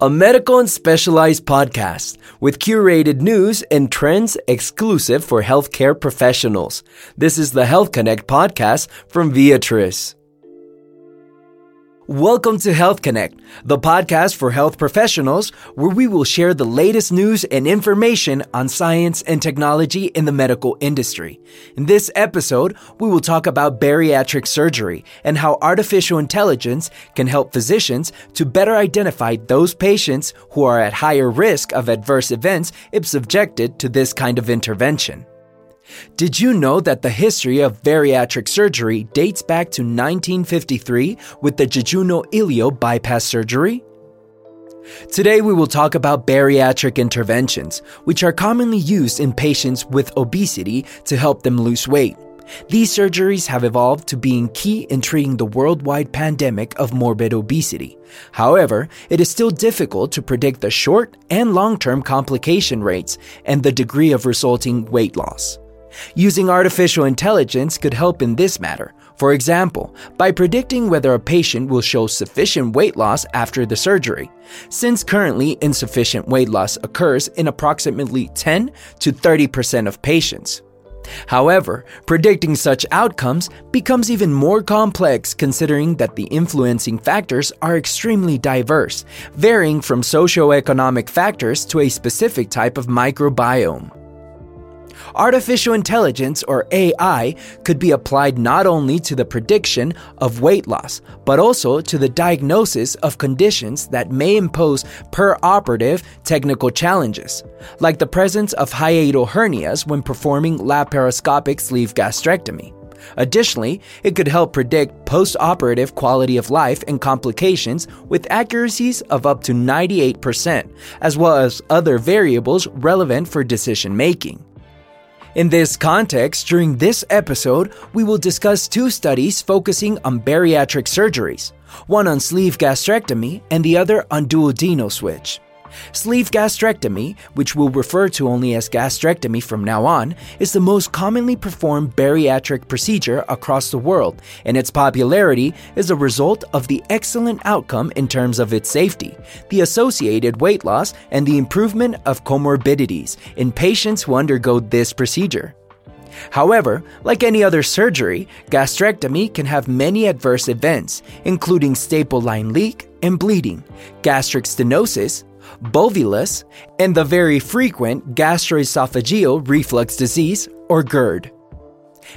a medical and specialized podcast with curated news and trends exclusive for healthcare professionals. This is the Health Connect podcast from Viatris. Welcome to Health Connect, the podcast for health professionals where we will share the latest news and information on science and technology in the medical industry. In this episode, we will talk about bariatric surgery and how artificial intelligence can help physicians to better identify those patients who are at higher risk of adverse events if subjected to this kind of intervention. Did you know that the history of bariatric surgery dates back to 1953 with the jejunal bypass surgery? Today, we will talk about bariatric interventions, which are commonly used in patients with obesity to help them lose weight. These surgeries have evolved to being key in treating the worldwide pandemic of morbid obesity. However, it is still difficult to predict the short and long term complication rates and the degree of resulting weight loss. Using artificial intelligence could help in this matter. For example, by predicting whether a patient will show sufficient weight loss after the surgery, since currently insufficient weight loss occurs in approximately 10 to 30% of patients. However, predicting such outcomes becomes even more complex considering that the influencing factors are extremely diverse, varying from socioeconomic factors to a specific type of microbiome. Artificial intelligence, or AI, could be applied not only to the prediction of weight loss, but also to the diagnosis of conditions that may impose per-operative technical challenges, like the presence of hiatal hernias when performing laparoscopic sleeve gastrectomy. Additionally, it could help predict post operative quality of life and complications with accuracies of up to 98%, as well as other variables relevant for decision making. In this context, during this episode, we will discuss two studies focusing on bariatric surgeries, one on sleeve gastrectomy and the other on duodenal switch. Sleeve gastrectomy, which we'll refer to only as gastrectomy from now on, is the most commonly performed bariatric procedure across the world, and its popularity is a result of the excellent outcome in terms of its safety, the associated weight loss, and the improvement of comorbidities in patients who undergo this procedure. However, like any other surgery, gastrectomy can have many adverse events, including staple line leak and bleeding, gastric stenosis, bolus, and the very frequent gastroesophageal reflux disease, or GERD.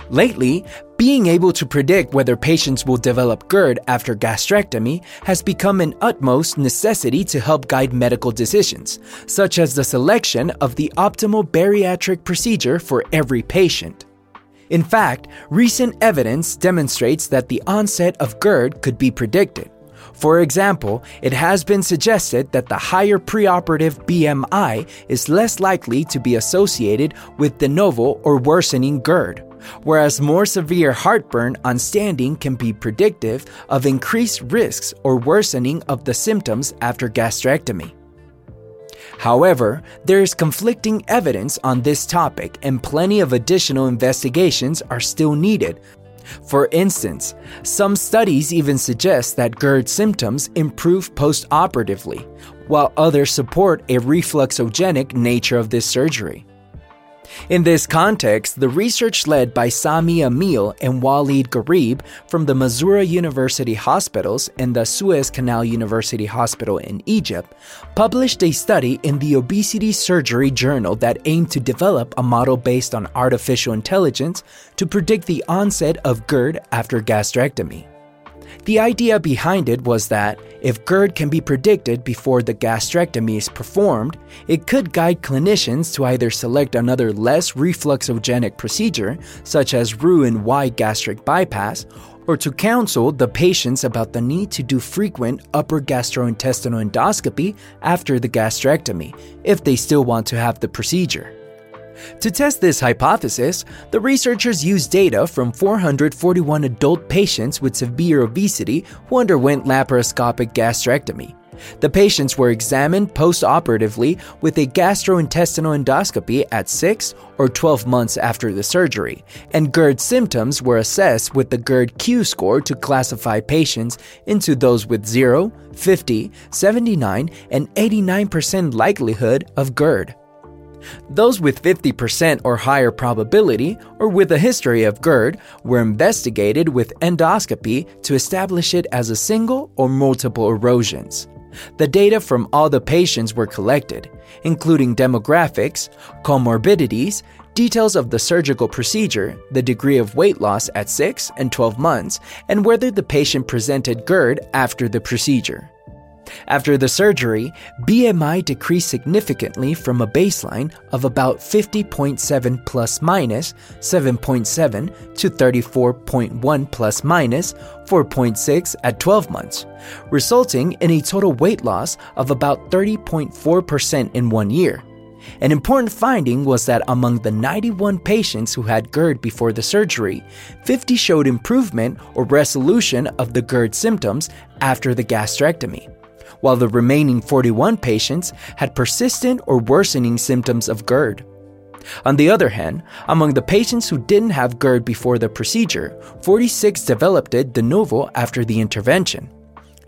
Lately, being able to predict whether patients will develop GERD after gastrectomy has become an utmost necessity to help guide medical decisions, such as the selection of the optimal bariatric procedure for every patient. In fact, recent evidence demonstrates that the onset of GERD could be predicted. For example, it has been suggested that the higher preoperative BMI is less likely to be associated with de novo or worsening GERD, whereas more severe heartburn on standing can be predictive of increased risks or worsening of the symptoms after gastrectomy. However, there is conflicting evidence on this topic, and plenty of additional investigations are still needed for instance, some studies even suggest that GERD symptoms improve post-operatively, while others support a refluxogenic nature of this surgery. In this context, the research led by Sami Emile and Walid Ghareeb from the Mansoura University Hospitals and the Suez Canal University Hospital in Egypt published a study in the Obesity Surgery Journal that aimed to develop a model based on artificial intelligence to predict the onset of GERD after gastrectomy. The idea behind it was that if GERD can be predicted before the gastrectomy is performed, it could guide clinicians to either select another less refluxogenic procedure, such as Roux-en-Y gastric bypass, or to counsel the patients about the need to do frequent upper gastrointestinal endoscopy after the gastrectomy if they still want to have the procedure. To test this hypothesis, the researchers used data from 441 adult patients with severe obesity who underwent laparoscopic gastrectomy. The patients were examined postoperatively with a gastrointestinal endoscopy at 6 or 12 months after the surgery, and GERD symptoms were assessed with the GERD Q score to classify patients into those with 0, 50, 79, and 89% likelihood of GERD. Those with 50% or higher probability or with a history of GERD were investigated with endoscopy to establish it as a single or multiple erosions. The data from all the patients were collected, including demographics, comorbidities, details of the surgical procedure, the degree of weight loss at 6 and 12 months, and whether the patient presented GERD after the procedure. After the surgery, BMI decreased significantly from a baseline of about 50.7 plus minus 7.7 to 34.1 plus minus 4.6 at 12 months, resulting in a total weight loss of about 30.4% in one year. An important finding was that among the 91 patients who had GERD before the surgery, 50 showed improvement or resolution of the GERD symptoms after the gastrectomy while the remaining 41 patients had persistent or worsening symptoms of GERD. On the other hand, among the patients who didn't have GERD before the procedure, 46 developed it de novo after the intervention.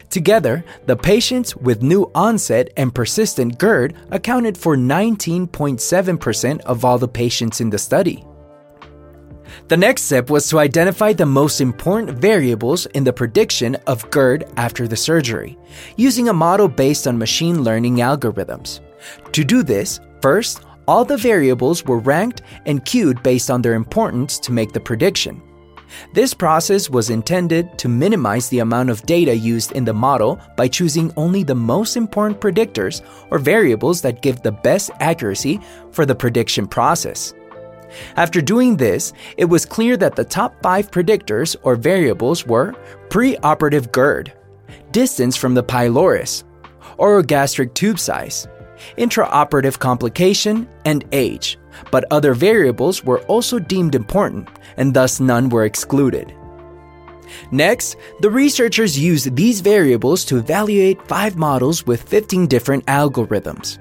Together, the patients with new onset and persistent GERD accounted for 19.7% of all the patients in the study. The next step was to identify the most important variables in the prediction of GERD after the surgery, using a model based on machine learning algorithms. To do this, first, all the variables were ranked and queued based on their importance to make the prediction. This process was intended to minimize the amount of data used in the model by choosing only the most important predictors or variables that give the best accuracy for the prediction process. After doing this, it was clear that the top five predictors or variables were preoperative GERD, distance from the pylorus, orogastric tube size, intraoperative complication, and age, but other variables were also deemed important, and thus none were excluded. Next, the researchers used these variables to evaluate five models with 15 different algorithms.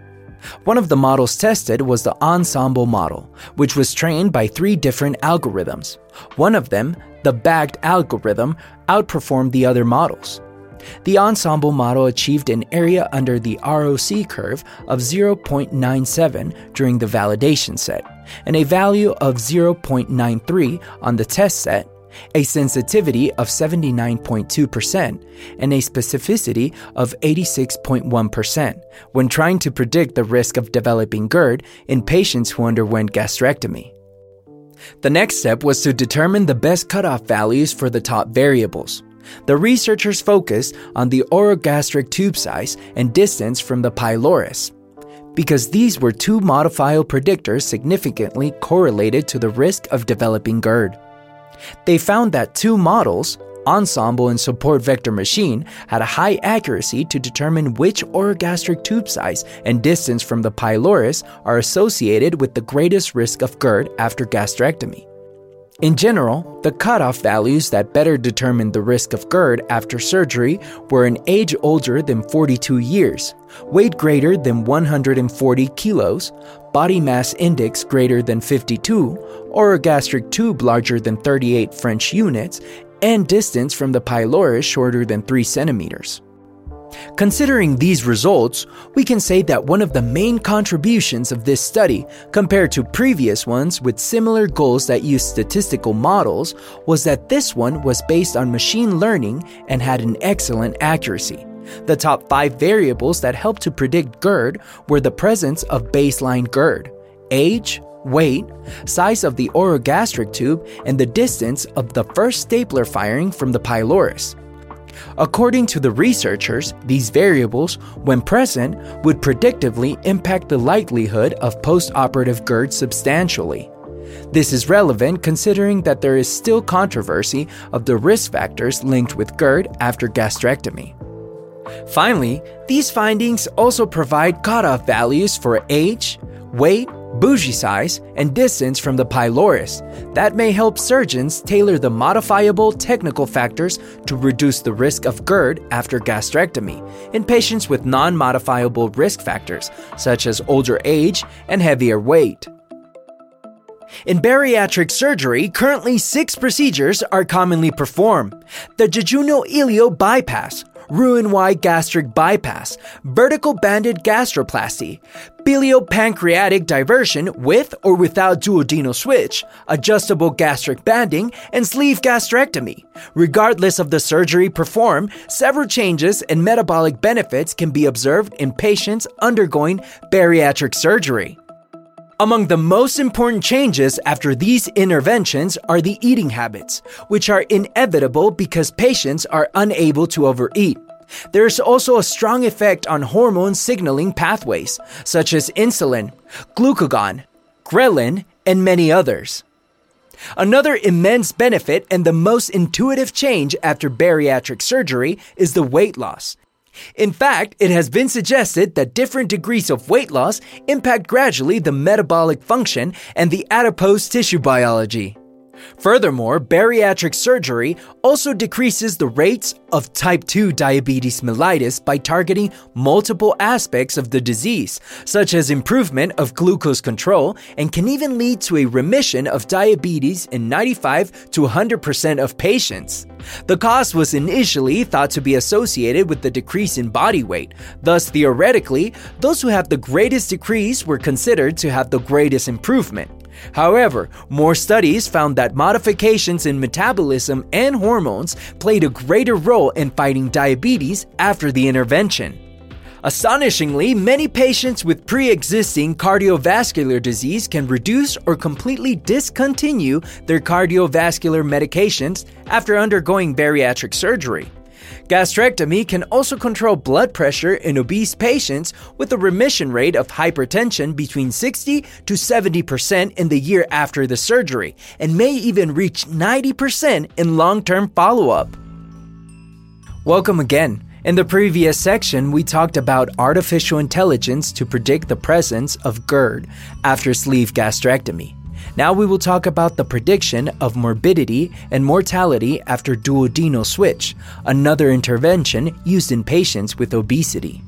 One of the models tested was the ensemble model, which was trained by three different algorithms. One of them, the bagged algorithm, outperformed the other models. The ensemble model achieved an area under the ROC curve of 0.97 during the validation set, and a value of 0.93 on the test set a sensitivity of 79.2%, and a specificity of 86.1% when trying to predict the risk of developing GERD in patients who underwent gastrectomy. The next step was to determine the best cutoff values for the top variables. The researchers focused on the orogastric tube size and distance from the pylorus because these were two modifiable predictors significantly correlated to the risk of developing GERD. They found that two models, ensemble and support vector machine, had a high accuracy to determine which orogastric tube size and distance from the pylorus are associated with the greatest risk of GERD after gastrectomy. In general, the cutoff values that better determined the risk of GERD after surgery were an age older than 42 years, weight greater than 140 kilos, body mass index greater than 52, orogastric tube larger than 38 French units, and distance from the pylorus shorter than 3 centimeters. Considering these results, we can say that one of the main contributions of this study, compared to previous ones with similar goals that used statistical models, was that this one was based on machine learning and had an excellent accuracy. The top five variables that helped to predict GERD were the presence of baseline GERD, age, weight, size of the orogastric tube, and the distance of the first stapler firing from the pylorus. According to the researchers, these variables, when present, would predictively impact the likelihood of postoperative GERD substantially. This is relevant considering that there is still controversy of the risk factors linked with GERD after gastrectomy. Finally, these findings also provide cutoff values for age, weight, bougie size, and distance from the pylorus. That may help surgeons tailor the modifiable technical factors to reduce the risk of GERD after gastrectomy in patients with non modifiable risk factors, such as older age and heavier weight. In bariatric surgery, currently six procedures are commonly performed the jejunal bypass, Roux-en-Y gastric bypass, vertical banded gastroplasty, biliopancreatic diversion with or without duodenal switch, adjustable gastric banding, and sleeve gastrectomy. Regardless of the surgery performed, several changes and metabolic benefits can be observed in patients undergoing bariatric surgery. Among the most important changes after these interventions are the eating habits, which are inevitable because patients are unable to overeat. There is also a strong effect on hormone signaling pathways, such as insulin, glucagon, ghrelin, and many others. Another immense benefit and the most intuitive change after bariatric surgery is the weight loss. In fact, it has been suggested that different degrees of weight loss impact gradually the metabolic function and the adipose tissue biology. Furthermore, bariatric surgery also decreases the rates of type 2 diabetes mellitus by targeting multiple aspects of the disease, such as improvement of glucose control, and can even lead to a remission of diabetes in 95 to 100% of patients. The cause was initially thought to be associated with the decrease in body weight. Thus, theoretically, those who have the greatest decrease were considered to have the greatest improvement. However, more studies found that modifications in metabolism and hormones played a greater role in fighting diabetes after the intervention. Astonishingly, many patients with pre existing cardiovascular disease can reduce or completely discontinue their cardiovascular medications after undergoing bariatric surgery. Gastrectomy can also control blood pressure in obese patients with a remission rate of hypertension between 60 to 70% in the year after the surgery and may even reach 90% in long term follow up. Welcome again. In the previous section, we talked about artificial intelligence to predict the presence of GERD after sleeve gastrectomy. Now we will talk about the prediction of morbidity and mortality after duodenal switch, another intervention used in patients with obesity.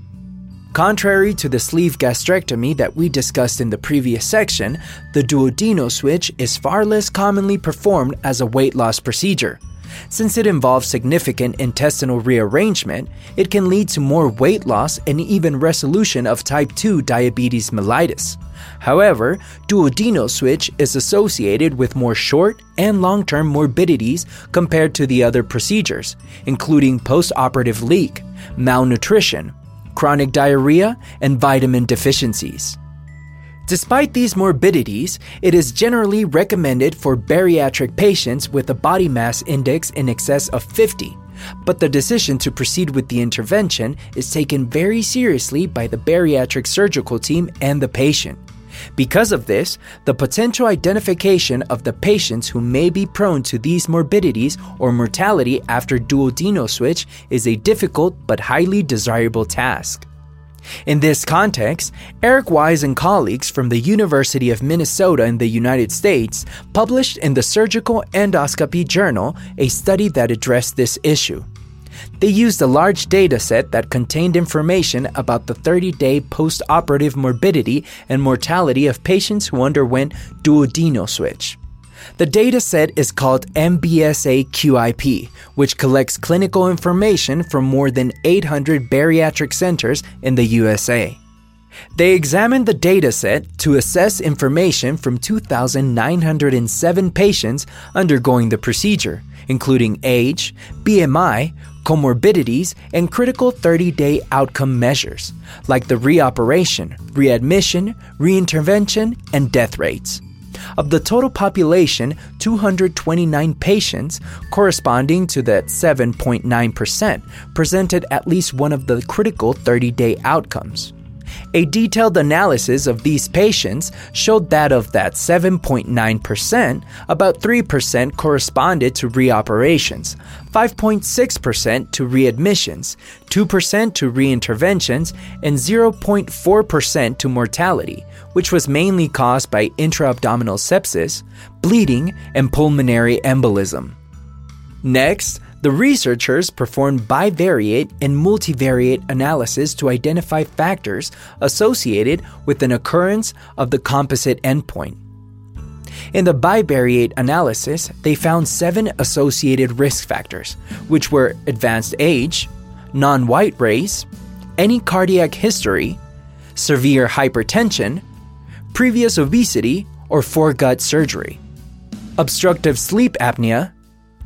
Contrary to the sleeve gastrectomy that we discussed in the previous section, the duodenal switch is far less commonly performed as a weight loss procedure. Since it involves significant intestinal rearrangement, it can lead to more weight loss and even resolution of type 2 diabetes mellitus. However, duodenal switch is associated with more short and long term morbidities compared to the other procedures, including postoperative leak, malnutrition, chronic diarrhea, and vitamin deficiencies. Despite these morbidities, it is generally recommended for bariatric patients with a body mass index in excess of 50. But the decision to proceed with the intervention is taken very seriously by the bariatric surgical team and the patient. Because of this, the potential identification of the patients who may be prone to these morbidities or mortality after duodenal switch is a difficult but highly desirable task. In this context, Eric Wise and colleagues from the University of Minnesota in the United States published in the Surgical Endoscopy Journal a study that addressed this issue. They used a large data set that contained information about the 30 day post operative morbidity and mortality of patients who underwent duodenal switch. The data set is called MBSA QIP, which collects clinical information from more than 800 bariatric centers in the USA. They examined the dataset to assess information from 2,907 patients undergoing the procedure, including age, BMI, comorbidities, and critical 30 day outcome measures, like the reoperation, readmission, reintervention, and death rates. Of the total population, 229 patients, corresponding to that 7.9%, presented at least one of the critical 30 day outcomes. A detailed analysis of these patients showed that of that 7.9%, about 3% corresponded to reoperations, 5.6% to readmissions, 2% to reinterventions, and 0.4% to mortality, which was mainly caused by intra-abdominal sepsis, bleeding, and pulmonary embolism. Next, the researchers performed bivariate and multivariate analysis to identify factors associated with an occurrence of the composite endpoint. In the bivariate analysis, they found seven associated risk factors, which were advanced age, non white race, any cardiac history, severe hypertension, previous obesity or foregut surgery, obstructive sleep apnea,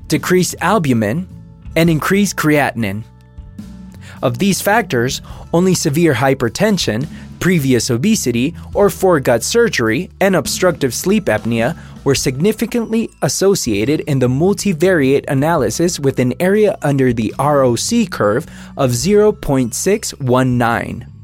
decreased albumin, and increased creatinine. Of these factors, only severe hypertension, previous obesity, or foregut surgery and obstructive sleep apnea were significantly associated in the multivariate analysis with an area under the ROC curve of 0.619.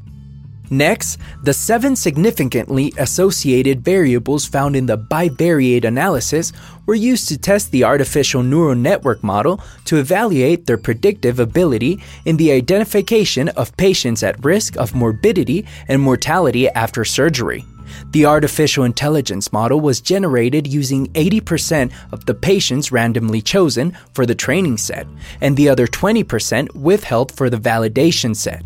Next, the seven significantly associated variables found in the bivariate analysis were used to test the artificial neural network model to evaluate their predictive ability in the identification of patients at risk of morbidity and mortality after surgery. The artificial intelligence model was generated using 80% of the patients randomly chosen for the training set, and the other 20% withheld for the validation set.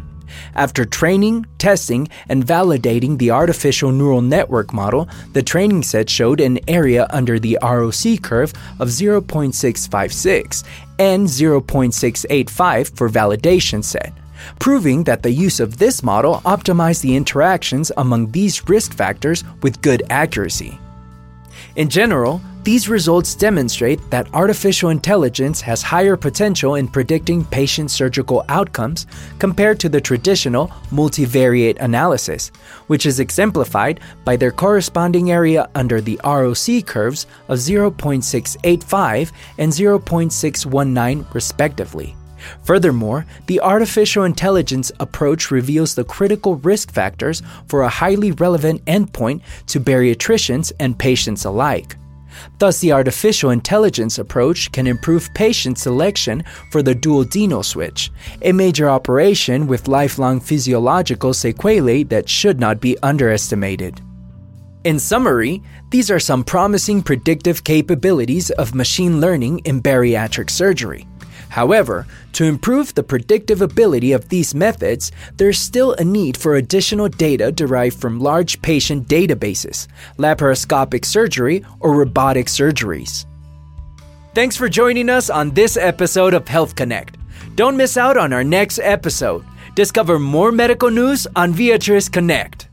After training, testing, and validating the artificial neural network model, the training set showed an area under the ROC curve of 0.656 and 0.685 for validation set, proving that the use of this model optimized the interactions among these risk factors with good accuracy. In general, these results demonstrate that artificial intelligence has higher potential in predicting patient surgical outcomes compared to the traditional multivariate analysis, which is exemplified by their corresponding area under the ROC curves of 0.685 and 0.619, respectively. Furthermore, the artificial intelligence approach reveals the critical risk factors for a highly relevant endpoint to bariatricians and patients alike. Thus, the artificial intelligence approach can improve patient selection for the duodenal switch, a major operation with lifelong physiological sequelae that should not be underestimated. In summary, these are some promising predictive capabilities of machine learning in bariatric surgery. However, to improve the predictive ability of these methods, there's still a need for additional data derived from large patient databases, laparoscopic surgery, or robotic surgeries. Thanks for joining us on this episode of Health Connect. Don't miss out on our next episode. Discover more medical news on Viatris Connect.